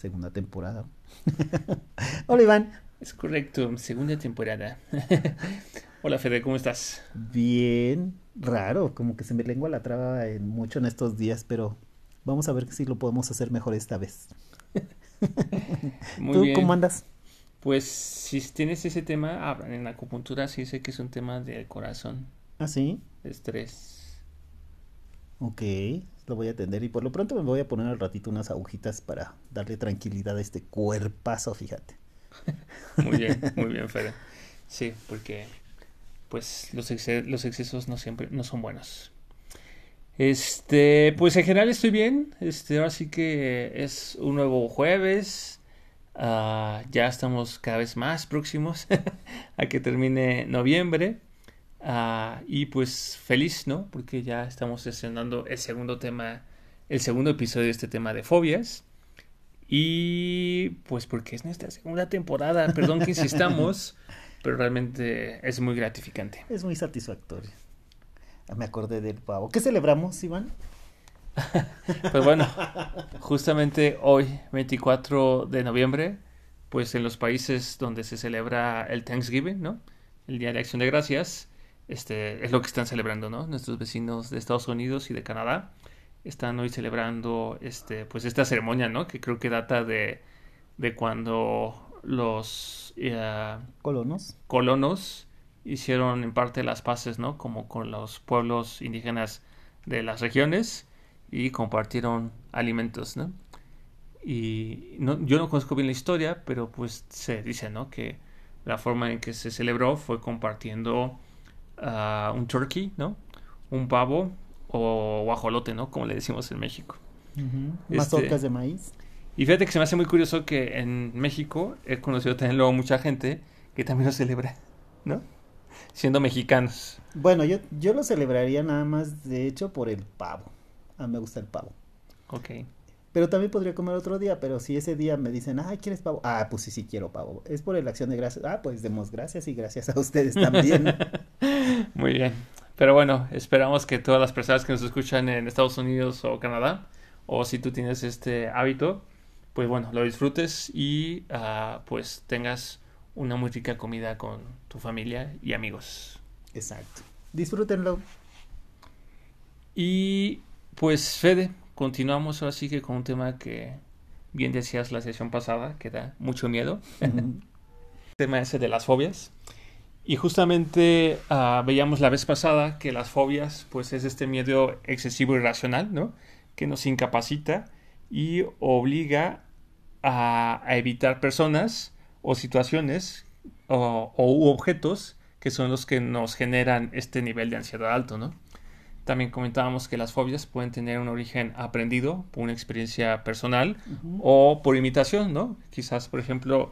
Segunda temporada. Hola Iván. Es correcto, segunda temporada. Hola Fede, ¿cómo estás? Bien, raro, como que se me lengua la traba en mucho en estos días, pero vamos a ver si lo podemos hacer mejor esta vez. Muy ¿Tú bien. cómo andas? Pues si tienes ese tema, hablan en la acupuntura sí sé que es un tema del corazón, ¿Ah, sí? de estrés. Ok, lo voy a atender y por lo pronto me voy a poner al ratito unas agujitas para darle tranquilidad a este cuerpazo, fíjate. Muy bien, muy bien Fede. Sí, porque pues los, exce- los excesos no siempre no son buenos. Este, pues en general estoy bien. Este, ahora sí que es un nuevo jueves. Ah, ya estamos cada vez más próximos a que termine noviembre. Ah, y pues feliz, ¿no? Porque ya estamos estrenando el segundo tema, el segundo episodio de este tema de fobias. Y pues porque es nuestra segunda temporada, perdón que insistamos, pero realmente es muy gratificante. Es muy satisfactorio. Me acordé del pavo. ¿Qué celebramos, Iván? Pues bueno, justamente hoy, 24 de noviembre, pues en los países donde se celebra el Thanksgiving, ¿no? El Día de Acción de Gracias, este es lo que están celebrando, ¿no? Nuestros vecinos de Estados Unidos y de Canadá están hoy celebrando este pues esta ceremonia, ¿no? Que creo que data de de cuando los eh, Colonos. colonos hicieron en parte las paces, ¿no? Como con los pueblos indígenas de las regiones y compartieron alimentos, ¿no? Y no, yo no conozco bien la historia, pero pues se dice, ¿no? Que la forma en que se celebró fue compartiendo ah, un turkey, ¿no? Un pavo o guajolote, ¿no? Como le decimos en México. Ujú. Este- Mazorcas de maíz. Y fíjate que se me hace muy curioso que en México he conocido también luego mucha gente que también lo celebra, ¿no? Siendo mexicanos. Bueno, yo, yo lo celebraría nada más, de hecho, por el pavo. A mí me gusta el pavo. Ok. Pero también podría comer otro día, pero si ese día me dicen, ay, ¿quieres pavo? Ah, pues sí, sí quiero pavo. Es por la acción de gracias. Ah, pues demos gracias y gracias a ustedes también. Muy bien. Pero bueno, esperamos que todas las personas que nos escuchan en Estados Unidos o Canadá, o si tú tienes este hábito, pues bueno, lo disfrutes y ah, pues tengas una muy rica comida con tu familia y amigos. Exacto. Disfrútenlo. Y pues Fede, continuamos ahora sí que con un tema que bien decías la sesión pasada, que da mucho miedo. Ujú. tema ese de las fobias. Y justamente ah, veíamos la vez pasada que las fobias, pues es este miedo excesivo y irracional, ¿no? Que nos incapacita y obliga a, a evitar personas o situaciones o, objetos que son los que nos generan este nivel de ansiedad alto, ¿no? También comentábamos que las fobias pueden tener un origen aprendido por una experiencia personal o por imitación, ¿no? Quizás, por ejemplo,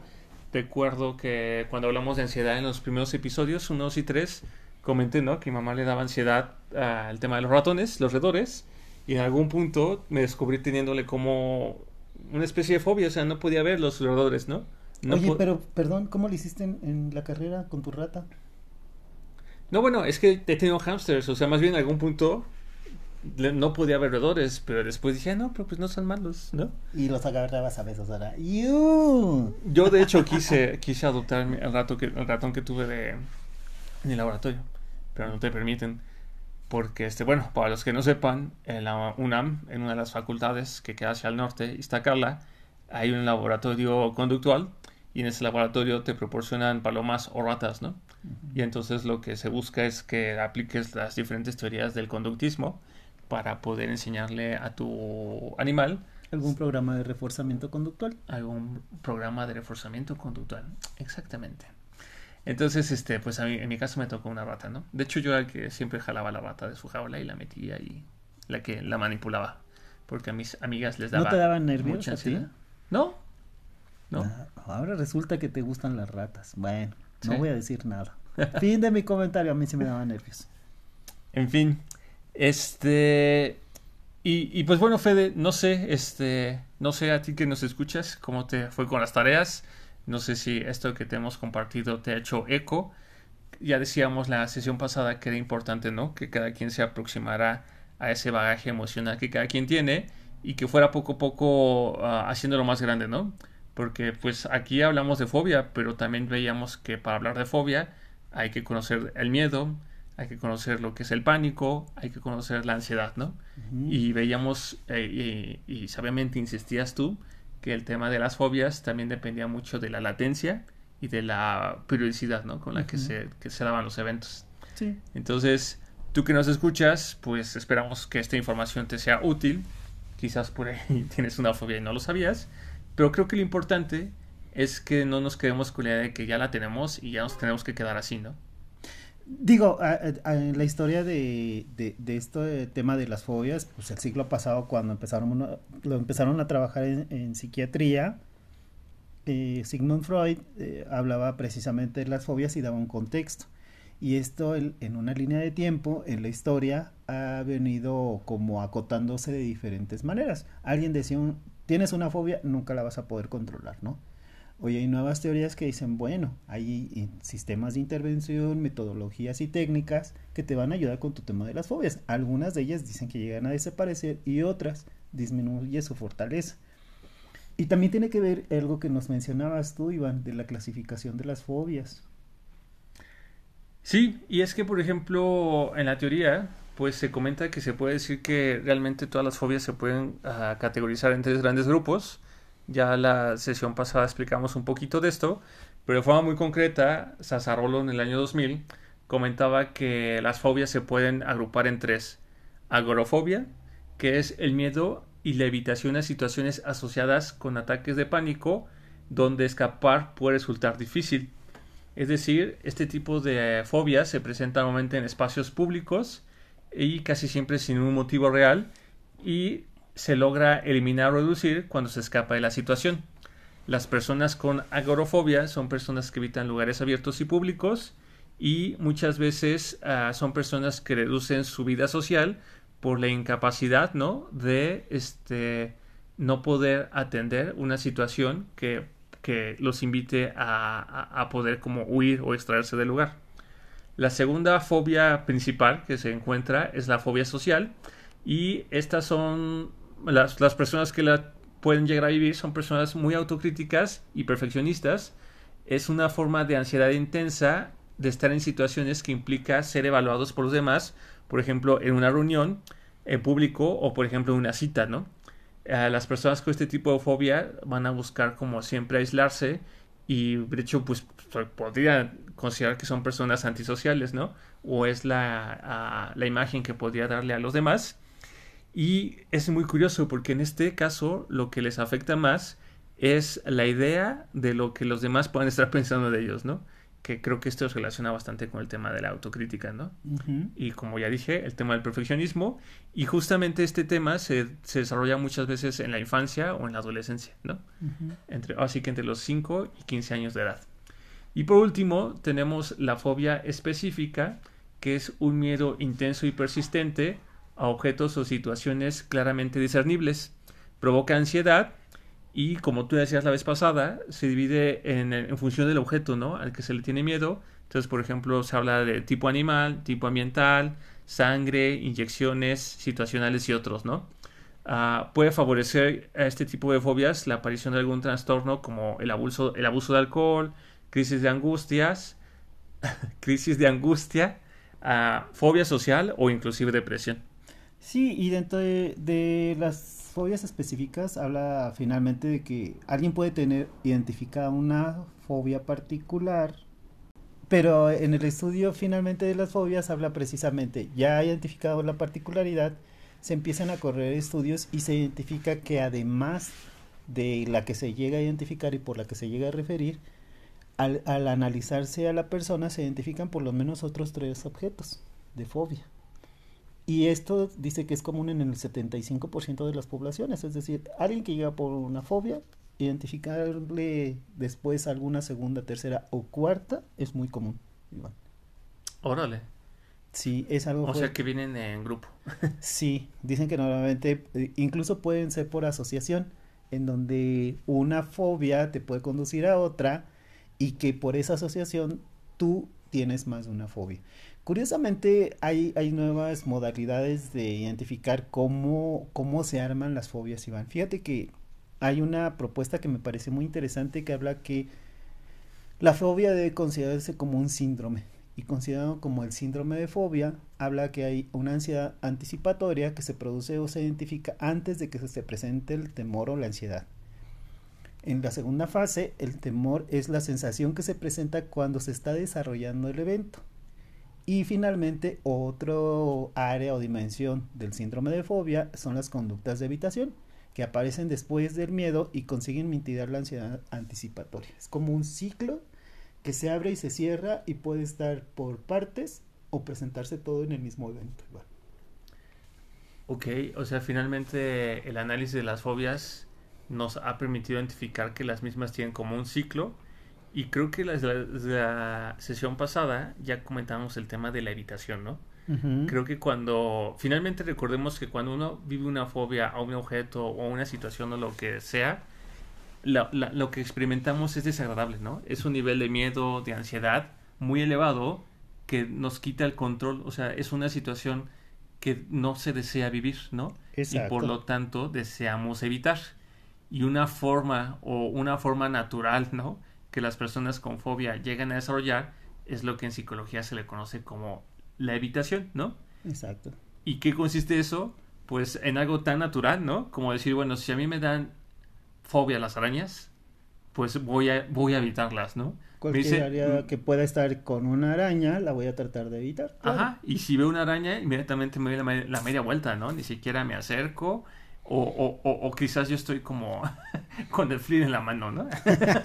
recuerdo que cuando hablamos de ansiedad en los primeros episodios, 1, 2 y 3, comenté, ¿no? Que mi mamá le daba ansiedad al tema de los ratones, los roedores, y en algún punto me descubrí teniéndole como una especie de fobia, o sea, no podía ver los roedores, ¿no? No Oye, pero, perdón, ¿cómo lo hiciste en, en la carrera con tu rata? No, bueno, es que he tenido hamsters, o sea, más bien en algún punto no podía ver roedores, pero después dije, "Ah, no, pero pues no son malos, ¿no? Y los agarrabas a besos ahora. ¡Iu! Yo de hecho quise, quise adoptar el, rato que, el ratón que tuve de, en el laboratorio, pero no te permiten. Porque, este, bueno, para los que no sepan, en la UNAM, en una de las facultades que queda hacia el norte, Iztacala, hay un laboratorio conductual y en ese laboratorio te proporcionan palomas o ratas, ¿no? Y entonces lo que se busca es que apliques las diferentes teorías del conductismo para poder enseñarle a tu animal ¿Algún programa de reforzamiento conductual? algún programa de reforzamiento conductual. Exactamente. Entonces, este, pues a mí, en mi caso me tocó una rata, ¿no? De hecho, yo era el que siempre jalaba la rata de su jaula y la metía y la que la manipulaba. Porque a mis amigas les ¿No daba te daban nervios mucha a ti? No, ¿no? Ah, ahora resulta que te gustan las ratas. Bueno, no voy a decir nada. fin de mi comentario, a mí sí me daba nervios. En fin, este... Y, pues bueno, Fede, no sé, este, no sé a ti que nos escuchas, cómo te fue con las tareas. No sé si esto que te hemos compartido te ha hecho eco. Ya decíamos la sesión pasada que era importante, ¿no? Que cada quien se aproximara a ese bagaje emocional que cada quien tiene y que fuera poco a poco uh, haciéndolo más grande, ¿no? Porque pues aquí hablamos de fobia, pero también veíamos que para hablar de fobia hay que conocer el miedo, hay que conocer lo que es el pánico, hay que conocer la ansiedad, ¿no? Y veíamos, eh, y, y, sabiamente insistías tú, que el tema de las fobias también dependía mucho de la latencia y de la periodicidad, ¿no? Con la que, se, que se daban los eventos. Sí. Entonces, tú que nos escuchas, pues esperamos que esta información te sea útil. Quizás por ahí tienes una fobia y no lo sabías, pero creo que lo importante es que no nos quedemos con la idea de que ya la tenemos y ya nos tenemos que quedar así, ¿no? Digo, en la historia de, de, este tema de las fobias, pues el siglo pasado cuando empezaron, lo empezaron a trabajar en, en psiquiatría, eh, Sigmund Freud eh, hablaba precisamente de las fobias y daba un contexto. Y esto en, en una línea de tiempo, en la historia, ha venido como acotándose de diferentes maneras. Alguien decía, un, tienes una fobia, nunca la vas a poder controlar, ¿no? Hoy hay nuevas teorías que dicen, bueno, hay sistemas de intervención, metodologías y técnicas que te van a ayudar con tu tema de las fobias. Algunas de ellas dicen que llegan a desaparecer y otras disminuye su fortaleza. Y también tiene que ver algo que nos mencionabas tú, Iván, de la clasificación de las fobias. Sí, y es que, por ejemplo, en la teoría, pues se comenta que se puede decir que realmente todas las fobias se pueden uh, categorizar en tres grandes grupos ya la sesión pasada explicamos un poquito de esto, pero de forma muy concreta, Sazarolo en el año 2000 comentaba que las fobias se pueden agrupar en tres. Agorofobia, que es el miedo y la evitación a situaciones asociadas con ataques de pánico donde escapar puede resultar difícil. Es decir, este tipo de fobias se presenta normalmente en espacios públicos y casi siempre sin un motivo real y se logra eliminar o reducir cuando se escapa de la situación. Las personas con agorofobia son personas que evitan lugares abiertos y públicos y muchas veces uh, son personas que reducen su vida social por la incapacidad, ¿no? De este no poder atender una situación que, que los invite a, a, a poder como huir o extraerse del lugar. La segunda fobia principal que se encuentra es la fobia social y estas son las, las personas que la pueden llegar a vivir son personas muy autocríticas y perfeccionistas. Es una forma de ansiedad intensa de estar en situaciones que implica ser evaluados por los demás, por ejemplo, en una reunión en público o, por ejemplo, en una cita, ¿no? Eh, las personas con este tipo de fobia van a buscar, como siempre, aislarse y, de hecho, pues podría considerar que son personas antisociales, ¿no? O es la, la imagen que podría darle a los demás y es muy curioso porque en este caso lo que les afecta más es la idea de lo que los demás pueden estar pensando de ellos, ¿no? Que creo que esto se relaciona bastante con el tema de la autocrítica, ¿no? Uh -huh. Y como ya dije, el tema del perfeccionismo. Y justamente este tema se, se, desarrolla muchas veces en la infancia o en la adolescencia, ¿no? Uh -huh. entre, así que entre los 5 y 15 años de edad. Y por último, tenemos la fobia específica, que es un miedo intenso y persistente a objetos o situaciones claramente discernibles. Provoca ansiedad y, como tú decías la vez pasada, se divide en, función del objeto ¿no? al que se le tiene miedo. Entonces, por ejemplo, se habla de tipo animal, tipo ambiental, sangre, inyecciones, situacionales y otros, ¿no? Uh, puede favorecer a este tipo de fobias la aparición de algún trastorno como el abuso, el abuso de alcohol, crisis de angustias, crisis de angustia, uh, fobia social o inclusive depresión. Sí, y dentro de, las fobias específicas habla finalmente de que alguien puede tener identificada una fobia particular, pero en el estudio finalmente de las fobias habla precisamente, ya identificado la particularidad, se empiezan a correr estudios y se identifica que además de la que se llega a identificar y por la que se llega a referir, al, al analizarse a la persona se identifican por lo menos otros tres objetos de fobia. Y esto dice que es común en el 75% de las poblaciones, es decir, alguien que llega por una fobia identificarle después alguna segunda, tercera o cuarta es muy común, Iván. Órale. Sí, es algo. O sea que vienen en grupo. sí, dicen que normalmente eh, incluso pueden ser por asociación, en donde una fobia te puede conducir a otra y que por esa asociación tú tienes más de una fobia. Curiosamente, hay, nuevas modalidades de identificar cómo, cómo se arman las fobias, Iván. Fíjate que hay una propuesta que me parece muy interesante que habla que la fobia debe considerarse como un síndrome y considerado como el síndrome de fobia, habla que hay una ansiedad anticipatoria que se produce o se identifica antes de que se presente el temor o la ansiedad. En la segunda fase, el temor es la sensación que se presenta cuando se está desarrollando el evento. Y finalmente, otro área o dimensión del síndrome de fobia son las conductas de evitación, que aparecen después del miedo y consiguen mitigar la ansiedad anticipatoria. Es como un ciclo que se abre y se cierra y puede estar por partes o presentarse todo en el mismo evento. Ok, o sea, finalmente el análisis de las fobias nos ha permitido identificar que las mismas tienen como un ciclo y creo que desde la, sesión pasada ya comentamos el tema de la evitación, ¿no? Creo que cuando, finalmente recordemos que cuando uno vive una fobia a un objeto o a una situación o lo que sea, lo que experimentamos es desagradable, ¿no? Es un nivel de miedo, de ansiedad muy elevado que nos quita el control, o sea, es una situación que no se desea vivir, ¿no? Y por lo tanto deseamos evitar. Y una forma o una forma natural, ¿no? Que las personas con fobia llegan a desarrollar es lo que en psicología se le conoce como la evitación, ¿no? Exacto. ¿Y qué consiste eso? Pues en algo tan natural, ¿no? Como decir, bueno, si a mí me dan fobia a las arañas, pues voy a, voy a evitarlas, ¿no? Cualquier área mm, que pueda estar con una araña, la voy a tratar de evitar. Ajá, y si veo una araña, inmediatamente me doy la, media vuelta, ¿no? Ni siquiera me acerco. O, o, o, quizás yo estoy como con el flir en la mano, ¿no?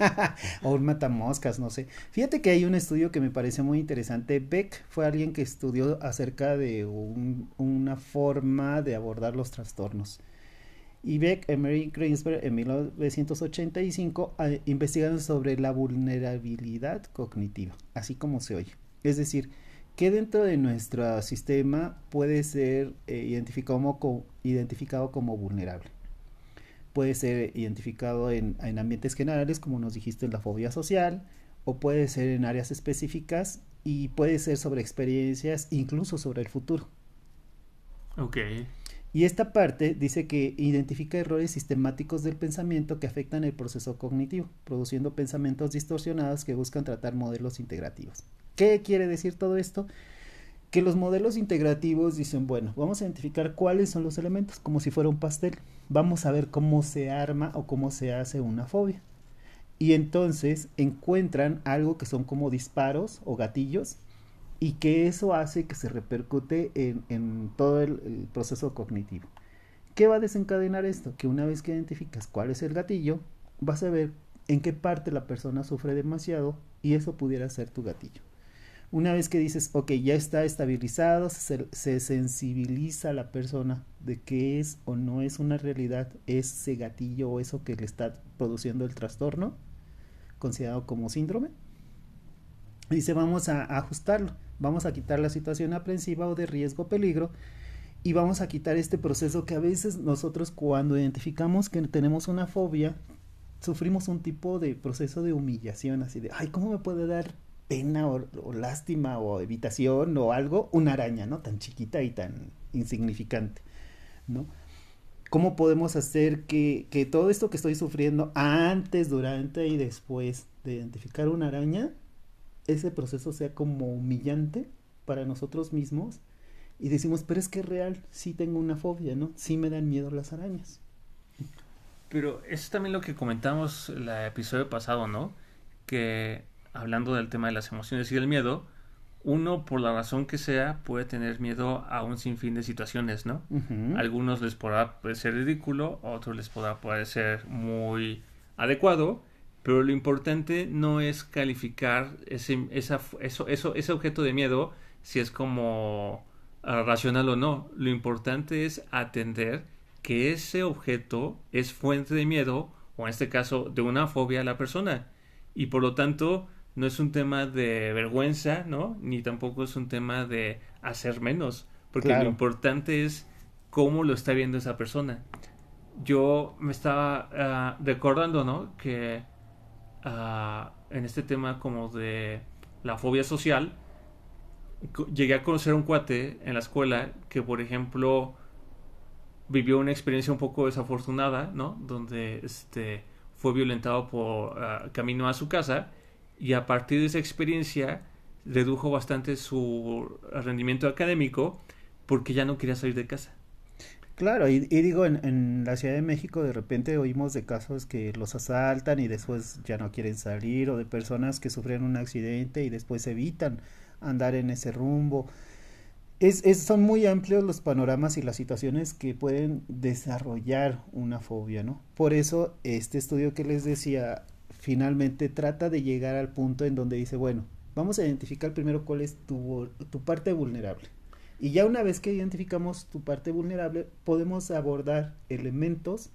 o un matamoscas, no sé. Fíjate que hay un estudio que me parece muy interesante. Beck fue alguien que estudió acerca de una forma de abordar los trastornos y Beck y Mary Greensberg en 1985 ah, investigaron sobre la vulnerabilidad cognitiva, así como se oye. Es decir, que dentro de nuestro sistema puede ser eh, identificado, como, identificado como vulnerable. Puede ser identificado en, en, ambientes generales, como nos dijiste, en la fobia social, o puede ser en áreas específicas y puede ser sobre experiencias, incluso sobre el futuro. Ok. Y esta parte dice que identifica errores sistemáticos del pensamiento que afectan el proceso cognitivo, produciendo pensamientos distorsionados que buscan tratar modelos integrativos. ¿Qué quiere decir todo esto? Que los modelos integrativos dicen, bueno, vamos a identificar cuáles son los elementos, como si fuera un pastel. Vamos a ver cómo se arma o cómo se hace una fobia. Y entonces encuentran algo que son como disparos o gatillos y que eso hace que se repercute en, todo el, proceso cognitivo. ¿Qué va a desencadenar esto? Que una vez que identificas cuál es el gatillo, vas a ver en qué parte la persona sufre demasiado y eso pudiera ser tu gatillo. Una vez que dices, ok, ya está estabilizado, se, se sensibiliza la persona de qué es o no es una realidad ese gatillo o eso que le está produciendo el trastorno, considerado como síndrome, dice vamos a ajustarlo. Vamos a quitar la situación aprensiva o de riesgo peligro y vamos a quitar este proceso que a veces nosotros cuando identificamos que tenemos una fobia, sufrimos un tipo de proceso de humillación, así de, ay, ¿cómo me puede dar pena o, lástima o evitación o algo? Una araña, ¿no? Tan chiquita y tan insignificante, ¿no? ¿Cómo podemos hacer que, que todo esto que estoy sufriendo antes, durante y después de identificar una araña ese proceso sea como humillante para nosotros mismos y decimos, pero es que es real, sí tengo una fobia, ¿no? Sí me dan miedo las arañas. Pero eso es también lo que comentamos el episodio pasado, ¿no? Que hablando del tema de las emociones y del miedo, uno por la razón que sea puede tener miedo a un sinfín de situaciones, ¿no? algunos les podrá parecer ridículo, a otros les podrá parecer muy adecuado, pero lo importante no es calificar ese, esa, eso, eso, ese objeto de miedo si es como ah, racional o no. Lo importante es atender que ese objeto es fuente de miedo o en este caso de una fobia a la persona. Y por lo tanto, no es un tema de vergüenza, ¿no? Ni tampoco es un tema de hacer menos, porque lo importante es cómo lo está viendo esa persona. Yo me estaba ah, recordando, ¿no? Que ah, en este tema como de la fobia social, llegué a conocer a un cuate en la escuela que, por ejemplo, vivió una experiencia un poco desafortunada, ¿no? Donde este, fue violentado por ah, camino a su casa y a partir de esa experiencia redujo bastante su rendimiento académico porque ya no quería salir de casa. Claro, y, digo, en, la Ciudad de México de repente oímos de casos que los asaltan y después ya no quieren salir, o de personas que sufren un accidente y después evitan andar en ese rumbo. Es, son muy amplios los panoramas y las situaciones que pueden desarrollar una fobia, ¿no? Por eso este estudio que les decía finalmente trata de llegar al punto en donde dice, bueno, vamos a identificar primero cuál es tu, tu parte vulnerable. Y ya una vez que identificamos tu parte vulnerable, podemos abordar elementos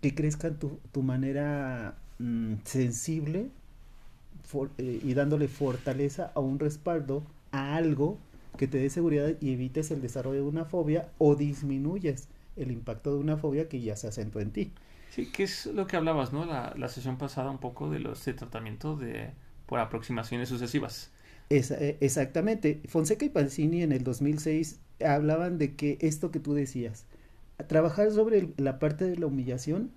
que crezcan tu, tu manera mm, sensible eh, y dándole fortaleza a un respaldo a algo que te dé seguridad y evites el desarrollo de una fobia o disminuyes el impacto de una fobia que ya se acentúa en ti. Sí, que es lo que hablabas, ¿no? La, la sesión pasada un poco de los de tratamiento de por aproximaciones sucesivas. Eh, exactamente. Fonseca y Pancini en el 2006 hablaban de que esto que tú decías, trabajar sobre la parte de la humillación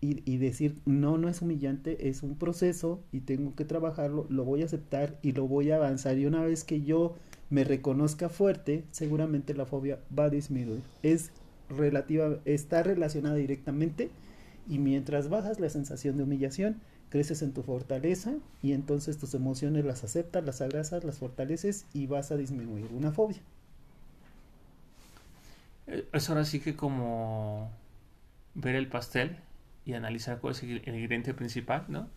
y, y, decir, no, no es humillante, es un proceso y tengo que trabajarlo, lo voy a aceptar y lo voy a avanzar. Y una vez que yo me reconozca fuerte, seguramente la fobia va a disminuir. Es relativa, está relacionada directamente y mientras bajas la sensación de humillación, creces en tu fortaleza y entonces tus emociones las aceptas, las abrazas, las fortaleces y vas a disminuir una fobia. Eh, es ahora sí que como ver el pastel y analizar cuál es el ingrediente principal, ¿no?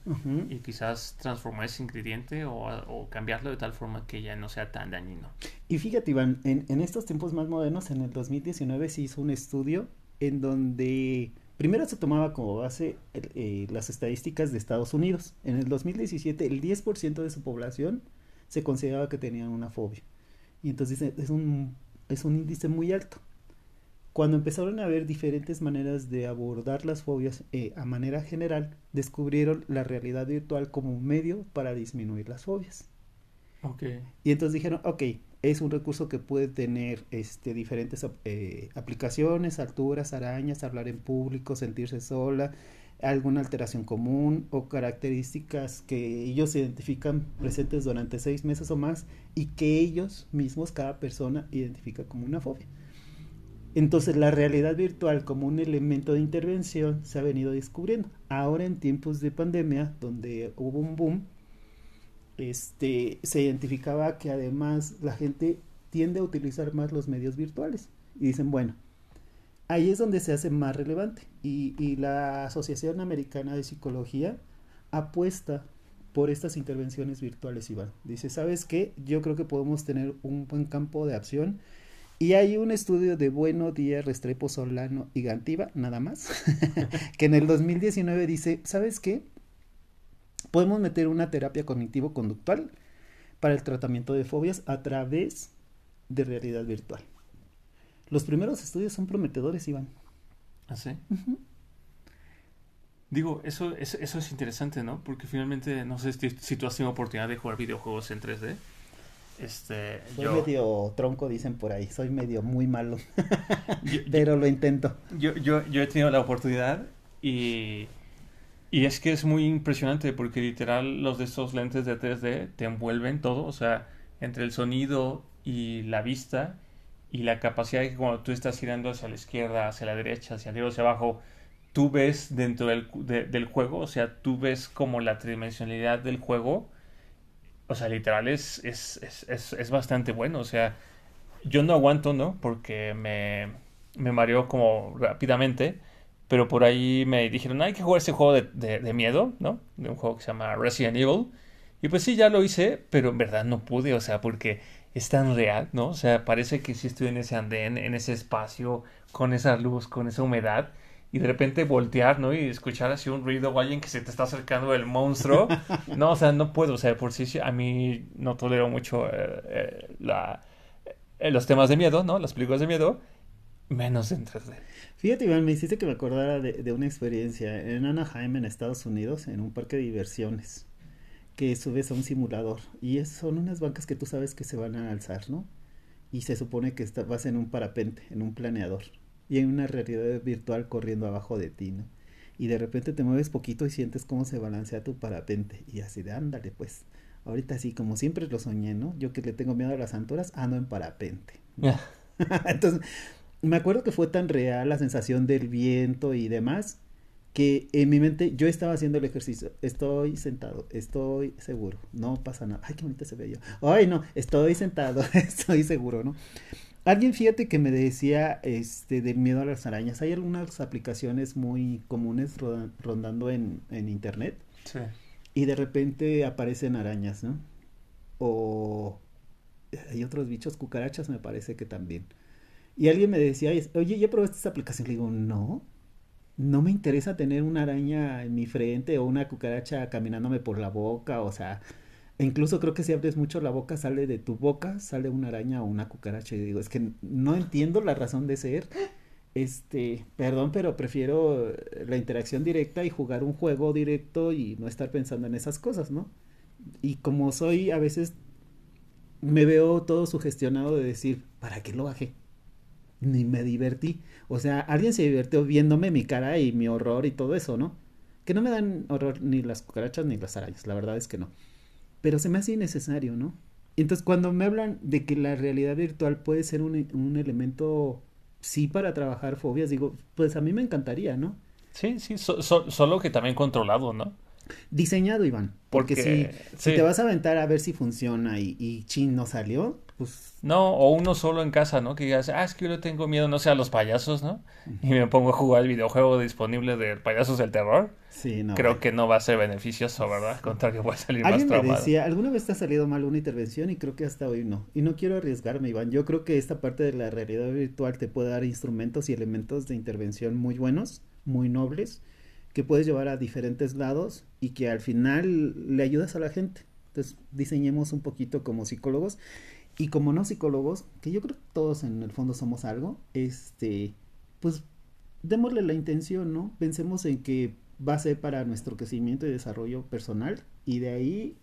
Y quizás transformar ese ingrediente o, cambiarlo de tal forma que ya no sea tan dañino. Y fíjate, Iván, en, en estos tiempos más modernos, en el 2019 se hizo un estudio en donde primero se tomaba como base eh, las estadísticas de Estados Unidos. En el 2017 el 10% de su población se consideraba que tenían una fobia. Y entonces es un, es un índice muy alto. Cuando empezaron a ver diferentes maneras de abordar las fobias eh, a manera general, descubrieron la realidad virtual como un medio para disminuir las fobias. Okay. Y entonces dijeron, ok, es un recurso que puede tener este, diferentes eh, aplicaciones, alturas, arañas, hablar en público, sentirse sola, alguna alteración común o características que ellos identifican presentes durante seis meses o más y que ellos mismos, cada persona, identifica como una fobia. Entonces la realidad virtual como un elemento de intervención se ha venido descubriendo. Ahora en tiempos de pandemia, donde hubo un boom, este, se identificaba que además la gente tiende a utilizar más los medios virtuales. Y dicen, bueno, ahí es donde se hace más relevante. Y, y la Asociación Americana de Psicología apuesta por estas intervenciones virtuales, Iván. Dice, ¿sabes qué? Yo creo que podemos tener un buen campo de acción y hay un estudio de Bueno Díaz, Restrepo, Solano y Gantiva, nada más, que en el 2019 dice, ¿sabes qué? Podemos meter una terapia cognitivo-conductual para el tratamiento de fobias a través de realidad virtual. Los primeros estudios son prometedores, Iván. ¿Ah, sí? Digo, eso, eso, eso, es interesante, ¿no? Porque finalmente, no sé si tú has tenido oportunidad de jugar videojuegos en 3D. Este, soy medio tronco, dicen por ahí. Soy medio muy malo. Pero lo intento. Yo, yo, yo he tenido la oportunidad y, y es que es muy impresionante porque literal los de estos lentes de 3D te envuelven todo. O sea, entre el sonido y la vista y la capacidad de que cuando tú estás girando hacia la izquierda, hacia la derecha, hacia arriba, hacia abajo, tú ves dentro del, del juego, o sea, tú ves como la tridimensionalidad del juego o sea, literal es, es, es, es, bastante bueno. O sea, yo no aguanto, ¿no? Porque me, me mareó como rápidamente. Pero por ahí me dijeron, hay que jugar ese juego de, miedo, ¿no? De un juego que se llama Resident Evil. Y pues sí, ya lo hice, pero en verdad no pude, o sea, porque es tan real, ¿no? O sea, parece que sí estoy en ese andén, en ese espacio, con esa luz, con esa humedad. Y de repente voltear, ¿no? Y escuchar así un ruido o alguien que se te está acercando el monstruo. No, o sea, no puedo, o sea, por sí a mí no tolero mucho eh, eh, eh, los temas de miedo, ¿no? Las películas de miedo, menos en 3D. Fíjate, Iván, me hiciste que me acordara de, de una experiencia en Anaheim, en Estados Unidos, en un parque de diversiones, que subes a un simulador y es, son unas bancas que tú sabes que se van a alzar, ¿no? Y se supone que está, vas en un parapente, en un planeador, y hay una realidad virtual corriendo abajo de ti, ¿no? Y de repente te mueves poquito y sientes cómo se balancea tu parapente, y así de ándale, pues. Ahorita sí, como siempre lo soñé, ¿no? Yo que le tengo miedo a las alturas, ando en parapente. Entonces, me acuerdo que fue tan real la sensación del viento y demás que en mi mente yo estaba haciendo el ejercicio. Estoy sentado, estoy seguro, no pasa nada. Ay, qué bonita se ve yo. Ay, no, estoy sentado, estoy seguro, ¿no? Alguien, fíjate que me decía este del miedo a las arañas. Hay algunas aplicaciones muy comunes rondando en, en internet. Sí. Y de repente aparecen arañas, ¿no? O hay otros bichos, cucarachas me parece que también. Y alguien me decía, oye, ¿ya probaste esta aplicación? Le digo, no, no me interesa tener una araña en mi frente o una cucaracha caminándome por la boca, o sea, incluso creo que si abres mucho la boca, sale de tu boca, sale una araña o una cucaracha. Y digo, es que no entiendo la razón de ser. Este, perdón, pero prefiero la interacción directa y jugar un juego directo y no estar pensando en esas cosas, ¿no? Y como soy, a veces me veo todo sugestionado de decir, ¿para qué lo bajé? Ni me divertí. O sea, alguien se divirtió viéndome mi cara y mi horror y todo eso, ¿no? Que no me dan horror ni las cucarachas ni las arañas, la verdad es que no. Pero se me hace innecesario, ¿no? Entonces, cuando me hablan de que la realidad virtual puede ser un, un elemento, sí, para trabajar fobias, digo, pues a mí me encantaría, ¿no? Sí, sí, solo que también controlado, ¿no? Diseñado, Iván. Porque, si, si, te vas a aventar a ver si funciona y, y chin no salió, pues... No, o uno solo en casa, ¿no? Que digas, ah, es que yo le tengo miedo, no sé, a los payasos, ¿no? Y me pongo a jugar el videojuego disponible de payasos del terror. Sí, no. Creo que no va a ser beneficioso, ¿verdad? Al contrario, va a salir más traumado. me decía, ¿alguna vez te ha salido mal una intervención? Y creo que hasta hoy no. Y no quiero arriesgarme, Iván. Yo creo que esta parte de la realidad virtual te puede dar instrumentos y elementos de intervención muy buenos, muy nobles, que puedes llevar a diferentes lados y que al final le ayudas a la gente. Entonces, diseñemos un poquito como psicólogos y como no psicólogos, que yo creo que todos en el fondo somos algo, este, pues démosle la intención, ¿no? Pensemos en que va a ser para nuestro crecimiento y desarrollo personal y de ahí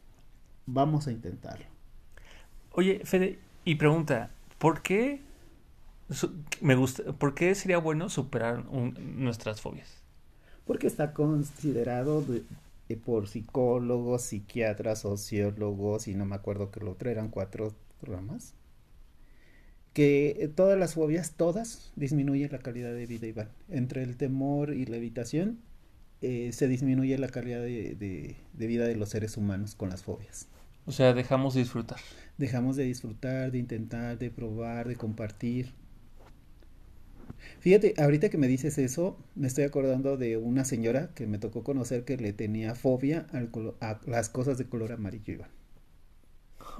vamos a intentarlo. Oye, Fede, y pregunta, ¿por qué me gusta, por qué sería bueno superar nuestras fobias? Porque está considerado por psicólogos, psiquiatras, sociólogos y no me acuerdo que lo otro eran cuatro programas, que todas las fobias, todas, disminuyen la calidad de vida, Iván. Entre el temor y la evitación, eh, se disminuye la calidad de, de, vida de los seres humanos con las fobias. O sea, dejamos de disfrutar. Dejamos de disfrutar, de intentar, de probar, de compartir. Fíjate, ahorita que me dices eso, me estoy acordando de una señora que me tocó conocer que le tenía fobia al a las cosas de color amarillo, Iván.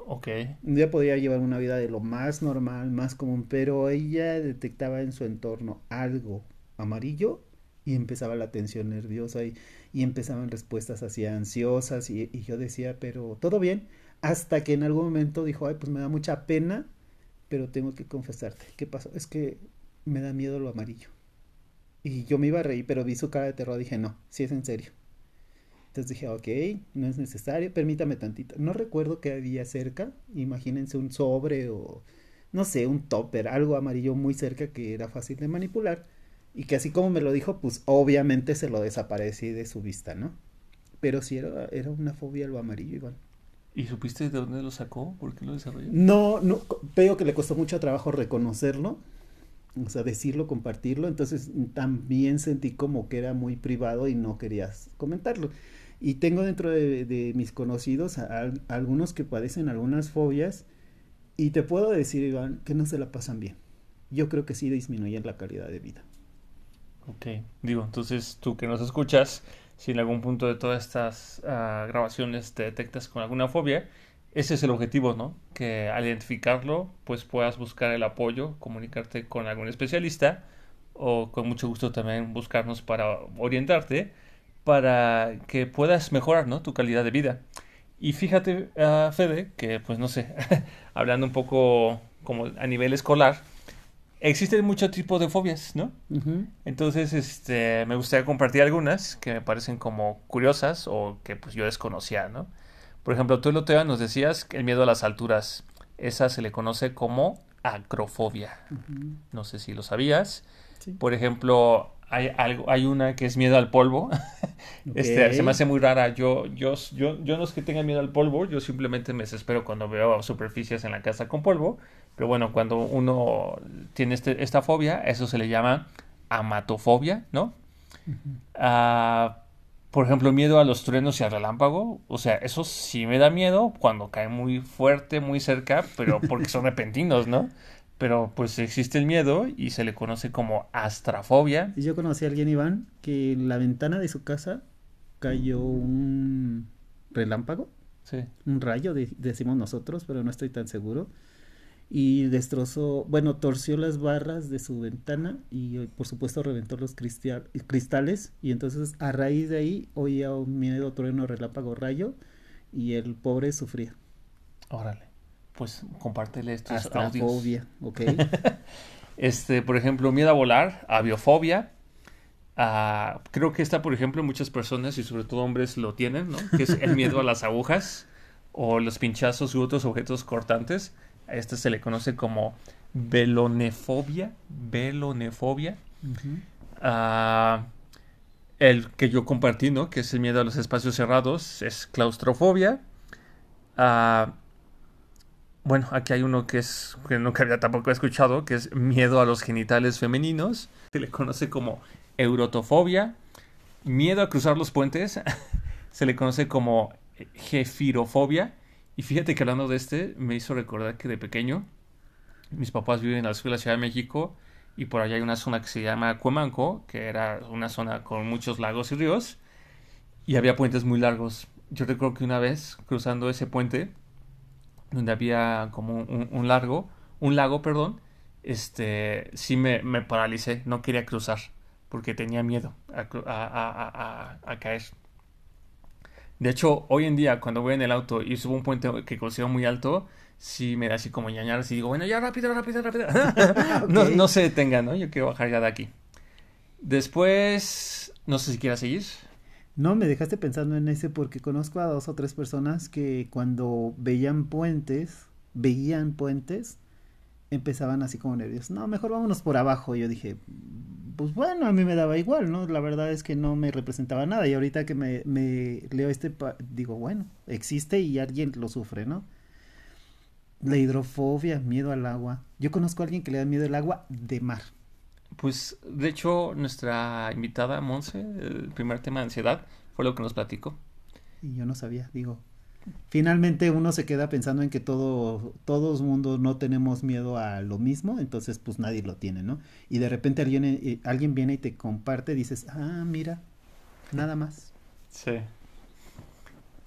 Ok. Ya podía llevar una vida de lo más normal, más común, pero ella detectaba en su entorno algo amarillo y empezaba la tensión nerviosa y, y empezaban respuestas así ansiosas y, y, yo decía, pero todo bien, hasta que en algún momento dijo, ay, pues me da mucha pena, pero tengo que confesarte, ¿qué pasó? Es que me da miedo lo amarillo. Y yo me iba a reír, pero vi su cara de terror, dije, no, si es en serio. Entonces dije, ok, no es necesario, permítame tantito. No recuerdo qué había cerca, imagínense un sobre o, no sé, un topper, algo amarillo muy cerca que era fácil de manipular. Y que así como me lo dijo, pues obviamente se lo desaparecí de su vista, ¿no? Pero sí era, era una fobia lo amarillo, igual. ¿Y supiste de dónde lo sacó? ¿Por qué lo desarrolló? No, no, veo que le costó mucho trabajo reconocerlo, o sea, decirlo, compartirlo, entonces también sentí como que era muy privado y no querías comentarlo. Y tengo dentro de, mis conocidos a, algunos que padecen algunas fobias y te puedo decir, Iván, que no se la pasan bien. Yo creo que sí disminuyen la calidad de vida. Ok, digo, entonces tú que nos escuchas, si en algún punto de todas estas uh, grabaciones te detectas con alguna fobia, ese es el objetivo, ¿no? Que al identificarlo, pues puedas buscar el apoyo, comunicarte con algún especialista o con mucho gusto también buscarnos para orientarte para que puedas mejorar ¿no? tu calidad de vida. Y fíjate, uh, Fede, que pues no sé, hablando un poco como a nivel escolar, existen muchos tipos de fobias, ¿no? Entonces, este, me gustaría compartir algunas que me parecen como curiosas o que pues yo desconocía, ¿no? Por ejemplo, tú el otro día nos decías que el miedo a las alturas, esa se le conoce como acrofobia. No sé si lo sabías. Por ejemplo, hay, algo, hay una que es miedo al polvo. Este, se me hace muy rara. Yo, yo, yo, yo no es que tenga miedo al polvo, yo simplemente me desespero cuando veo superficies en la casa con polvo. Pero bueno, cuando uno tiene este, esta fobia, eso se le llama amatofobia, ¿no? Ah, por ejemplo, miedo a los truenos y al relámpago. O sea, eso sí me da miedo cuando cae muy fuerte, muy cerca, pero porque son repentinos, ¿no? Pero pues existe el miedo y se le conoce como astrafobia. Yo conocí a alguien, Iván, que en la ventana de su casa cayó un relámpago. Sí. Un rayo, decimos nosotros, pero no estoy tan seguro. Y destrozó, bueno, torció las barras de su ventana y por supuesto reventó los cristales. Y entonces a raíz de ahí oía un miedo, trueno, relámpago, rayo y el pobre sufría. Órale pues compártele estos Astrafobia, ok. este, por ejemplo, miedo a volar, aviofobia. Uh, creo que esta, por ejemplo, muchas personas y sobre todo hombres lo tienen, ¿no? Que es el miedo a las agujas o los pinchazos u otros objetos cortantes. A este se le conoce como velonefobia. Velonefobia. Ah, el que yo compartí, ¿no? Que es el miedo a los espacios cerrados, es claustrofobia. Uh, bueno, aquí hay uno que es que nunca había tampoco escuchado, que es miedo a los genitales femeninos. Se le conoce como eurotofobia. Miedo a cruzar los puentes. se le conoce como jefirofobia. Y fíjate que hablando de este, me hizo recordar que de pequeño, mis papás viven en la Ciudad de México y por allá hay una zona que se llama Cuemanco, que era una zona con muchos lagos y ríos, y había puentes muy largos. Yo recuerdo que una vez, cruzando ese puente, donde había como un, largo, un lago, perdón, este, sí me, me, paralicé, no quería cruzar, porque tenía miedo a, a, caer. De hecho, hoy en día, cuando voy en el auto y subo un puente que considero muy alto, sí me da así como ñañar, así digo, bueno, ya rápido, rápido, rápido. no, no se detenga, ¿no? Yo quiero bajar ya de aquí. Después, no sé si quieras seguir. No, me dejaste pensando en ese porque conozco a dos o tres personas que cuando veían puentes, veían puentes, empezaban así como nervios. No, mejor vámonos por abajo. yo dije, pues bueno, a mí me daba igual, ¿no? La verdad es que no me representaba nada. Y ahorita que me, me leo este, digo, bueno, existe y alguien lo sufre, ¿no? La hidrofobia, miedo al agua. Yo conozco a alguien que le da miedo al agua de mar. Pues de hecho nuestra invitada Monse, el primer tema de ansiedad, fue lo que nos platicó. Y yo no sabía, digo. Finalmente uno se queda pensando en que todo, todos mundo no tenemos miedo a lo mismo, entonces pues nadie lo tiene, ¿no? Y de repente alguien, eh, alguien viene y te comparte, dices, ah, mira, nada más. Sí.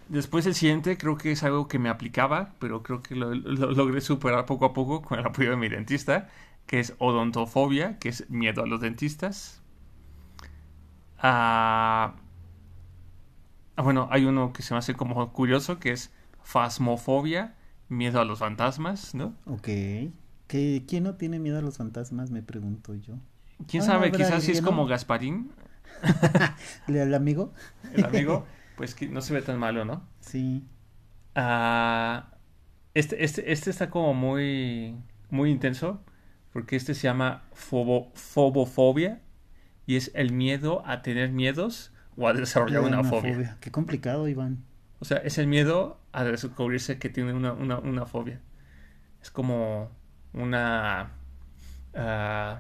Después el siguiente creo que es algo que me aplicaba, pero creo que lo logré superar poco a poco con el apoyo de mi dentista, que es odontofobia, que es miedo a los dentistas. Ah, ah, bueno, hay uno que se me hace como curioso, que es fasmofobia, miedo a los fantasmas, ¿no? Ok. ¿Qué, ¿Quién no tiene miedo a los fantasmas? Me pregunto yo. ¿Quién sabe? Quizás si es como Gasparín. ¿El amigo? El amigo, pues que no se ve tan malo, ¿no? Sí. Ah, este, este, este está como muy, muy intenso porque este se llama fobofobia y es el miedo a tener miedos o a desarrollar una, fobia. Qué complicado, Iván. O sea, es el miedo a descubrirse que tiene una, una, fobia. Es como una... Uh,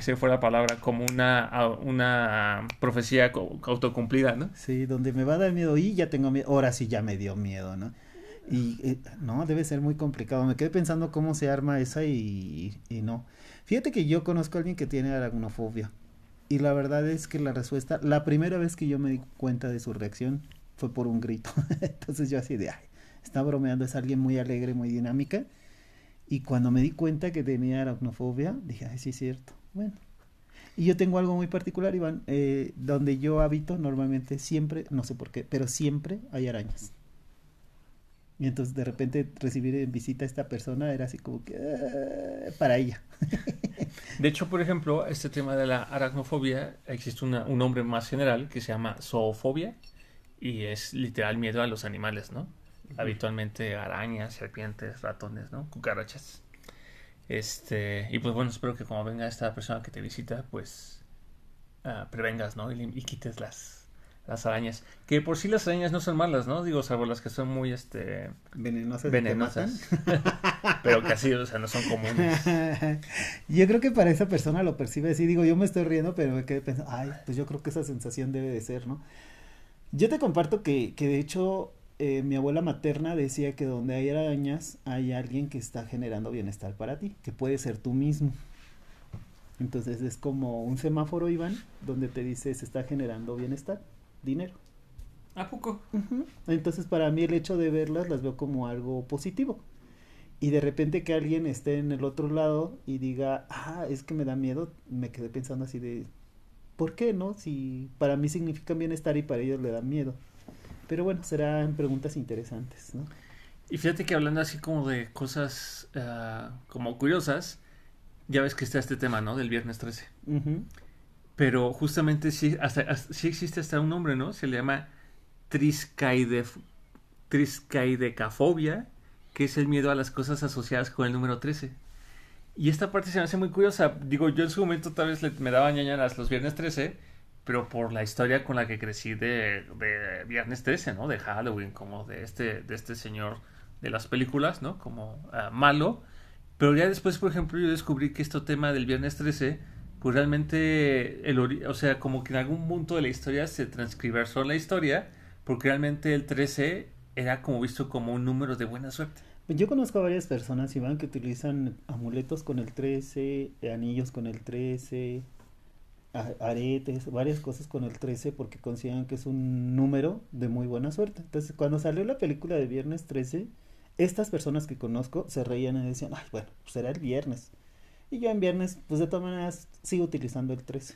se fue la palabra, como una, una profecía autocumplida, ¿no? Sí, donde me va a dar miedo y ya tengo miedo, ahora sí ya me dio miedo, ¿no? Y eh, no, debe ser muy complicado. Me quedé pensando cómo se arma esa y, y, no. Fíjate que yo conozco a alguien que tiene aracnofobia. Y la verdad es que la respuesta, la primera vez que yo me di cuenta de su reacción fue por un grito. Entonces yo así de, ay, está bromeando, es alguien muy alegre, muy dinámica. Y cuando me di cuenta que tenía aracnofobia, dije, ay, sí es cierto. Bueno. Y yo tengo algo muy particular, Iván, eh, donde yo habito normalmente siempre, no sé por qué, pero siempre hay arañas. Y entonces de repente recibir en visita a esta persona era así como que ah", para ella. De hecho, por ejemplo, este tema de la aracnofobia, existe una, un nombre más general que se llama zoofobia y es literal miedo a los animales, ¿no? Habitualmente arañas, serpientes, ratones, ¿no? Cucarachas. Este, y pues bueno, espero que como venga esta persona que te visita, pues uh, prevengas, ¿no? Y, y, quites las, las arañas. Que por sí las arañas no son malas, ¿no? Digo, salvo las que son muy, este... Venenosas. Venenosas. Pero casi, o sea, no son comunes. yo creo que para esa persona lo percibe así. Digo, yo me estoy riendo, pero me quedé pensando, ay, pues yo creo que esa sensación debe de ser, ¿no? Yo te comparto que, que de hecho eh, mi abuela materna decía que donde hay arañas hay alguien que está generando bienestar para ti, que puede ser tú mismo. Entonces es como un semáforo, Iván, donde te dice se está generando bienestar, dinero. ¿A poco? Entonces para mí el hecho de verlas las veo como algo positivo. Y de repente que alguien esté en el otro lado y diga, ah, es que me da miedo, me quedé pensando así de, ¿por qué no? Si para mí significan bienestar y para ellos le dan miedo. Pero bueno, serán preguntas interesantes, ¿no? Y fíjate que hablando así como de cosas uh, como curiosas, ya ves que está este tema, ¿no? Del viernes 13. Pero justamente sí, sí existe hasta un nombre, ¿no? Se le llama triscaidef, triscaidecafobia, que es el miedo a las cosas asociadas con el número 13. Y esta parte se me hace muy curiosa. Digo, yo en su momento tal vez me daba ñañaras los viernes 13, pero por la historia con la que crecí de, de, Viernes 13, ¿no? De Halloween, como de este, de este señor de las películas, ¿no? Como uh, malo. Pero ya después, por ejemplo, yo descubrí que este tema del Viernes 13, pues realmente, el o sea, como que en algún punto de la historia se transcribersó la historia, porque realmente el 13 era como visto como un número de buena suerte. Yo conozco a varias personas, Iván, que utilizan amuletos con el 13, anillos con el 13, aretes, varias cosas con el 13 porque consideran que es un número de muy buena suerte. Entonces, cuando salió la película de Viernes 13, estas personas que conozco se reían y decían, ay, bueno, será el viernes. Y yo en viernes, pues de todas maneras, sigo utilizando el 13.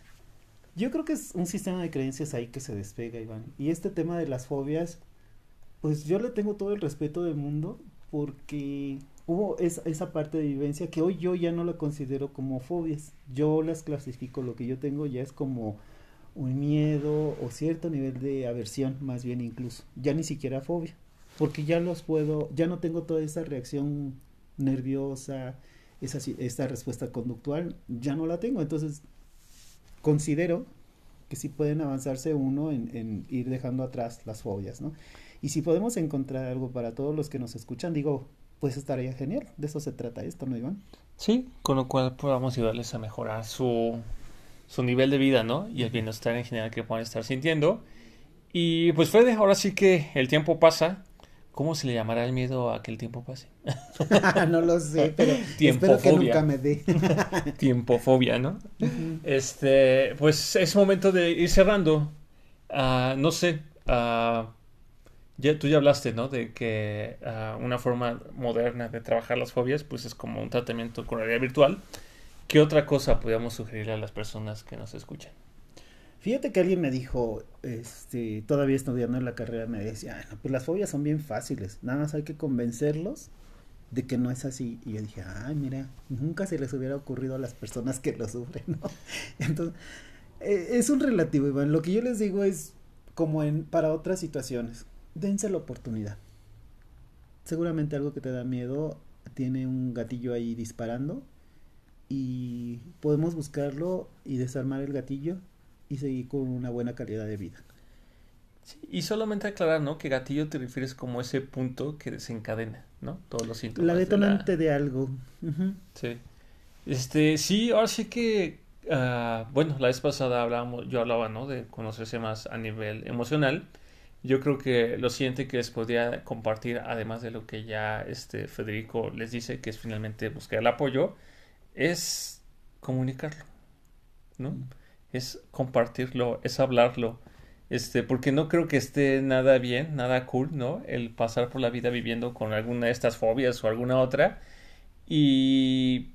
Yo creo que es un sistema de creencias ahí que se despega, Iván. Y este tema de las fobias, pues yo le tengo todo el respeto del mundo porque hubo esa, esa parte de vivencia que hoy yo ya no la considero como fobias. Yo las clasifico, lo que yo tengo ya es como un miedo o cierto nivel de aversión, más bien incluso. Ya ni siquiera fobia, porque ya los puedo, ya no tengo toda esa reacción nerviosa, esa, esta respuesta conductual, ya no la tengo. Entonces, considero que sí pueden avanzarse uno en, en ir dejando atrás las fobias, ¿no? Y si podemos encontrar algo para todos los que nos escuchan, digo, pues estaría genial. De eso se trata esto, ¿no, Iván? Sí, con lo cual podamos ayudarles a mejorar su, su nivel de vida, ¿no? Y el bienestar en general que puedan estar sintiendo. Y pues Fede, ahora sí que el tiempo pasa. ¿Cómo se le llamará el miedo a que el tiempo pase? no lo sé, pero espero que nunca me dé. Tiempofobia, ¿no? Este, pues es momento de ir cerrando. Uh, no sé, uh, ya, tú ya hablaste, ¿no? De que uh, una forma moderna de trabajar las fobias, pues es como un tratamiento con realidad virtual. ¿Qué otra cosa podríamos sugerirle a las personas que nos escuchan? Fíjate que alguien me dijo, este, todavía estudiando en la carrera, me decía, no, pues las fobias son bien fáciles, nada más hay que convencerlos de que no es así. Y yo dije, ay, mira, nunca se les hubiera ocurrido a las personas que lo sufren, ¿no? Entonces, eh, es un relativo, Iván. Lo que yo les digo es como en, para otras situaciones dense la oportunidad. Seguramente algo que te da miedo tiene un gatillo ahí disparando y podemos buscarlo y desarmar el gatillo y seguir con una buena calidad de vida. Sí, y solamente aclarar, ¿no? Que gatillo te refieres como ese punto que desencadena, ¿no? Todos los síntomas. La detonante de, la... de algo. Uh -huh. Sí. Este, sí, ahora sí que, uh, bueno, la vez pasada hablábamos, yo hablaba, ¿no? De conocerse más a nivel emocional. Yo creo que lo siguiente que les podría compartir, además de lo que ya este Federico les dice, que es finalmente buscar el apoyo, es comunicarlo, ¿no? Es compartirlo, es hablarlo, este, porque no creo que esté nada bien, nada cool, ¿no? El pasar por la vida viviendo con alguna de estas fobias o alguna otra y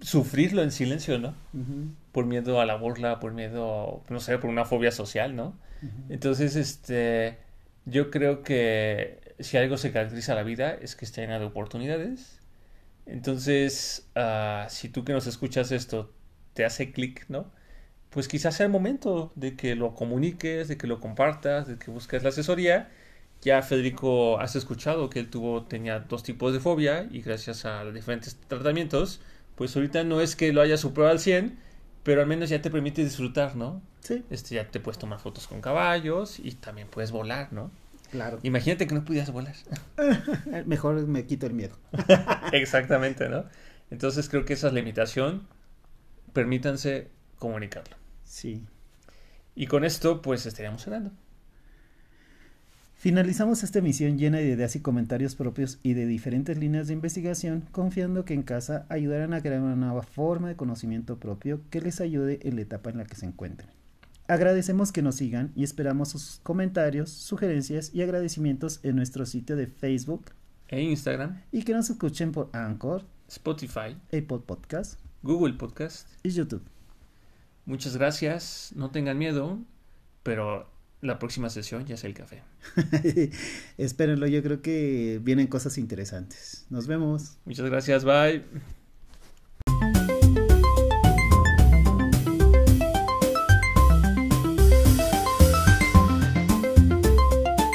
sufrirlo en silencio, ¿no? Por miedo a la burla, por miedo, no sé, por una fobia social, ¿no? Entonces, este, yo creo que si algo se caracteriza a la vida es que está llena de oportunidades. Entonces, uh, si tú que nos escuchas esto te hace clic, ¿no? Pues quizás sea el momento de que lo comuniques, de que lo compartas, de que busques la asesoría. Ya Federico has escuchado que él tuvo, tenía dos tipos de fobia y gracias a los diferentes tratamientos, pues ahorita no es que lo haya superado al 100, pero al menos ya te permite disfrutar, ¿no? Sí. Este, ya te puedes tomar fotos con caballos y también puedes volar, ¿no? Claro. Imagínate que no pudieras volar. Mejor me quito el miedo. Exactamente, ¿no? Entonces creo que esa es la limitación. Permítanse comunicarlo. Sí. Y con esto, pues estaríamos cerrando. Finalizamos esta emisión llena de ideas y comentarios propios y de diferentes líneas de investigación, confiando que en casa ayudarán a crear una nueva forma de conocimiento propio que les ayude en la etapa en la que se encuentren. Agradecemos que nos sigan y esperamos sus comentarios, sugerencias y agradecimientos en nuestro sitio de Facebook e Instagram y que nos escuchen por Anchor, Spotify, Apple Podcast, Google Podcast y YouTube. Muchas gracias, no tengan miedo, pero la próxima sesión ya es el café. Espérenlo, yo creo que vienen cosas interesantes. Nos vemos. Muchas gracias, bye.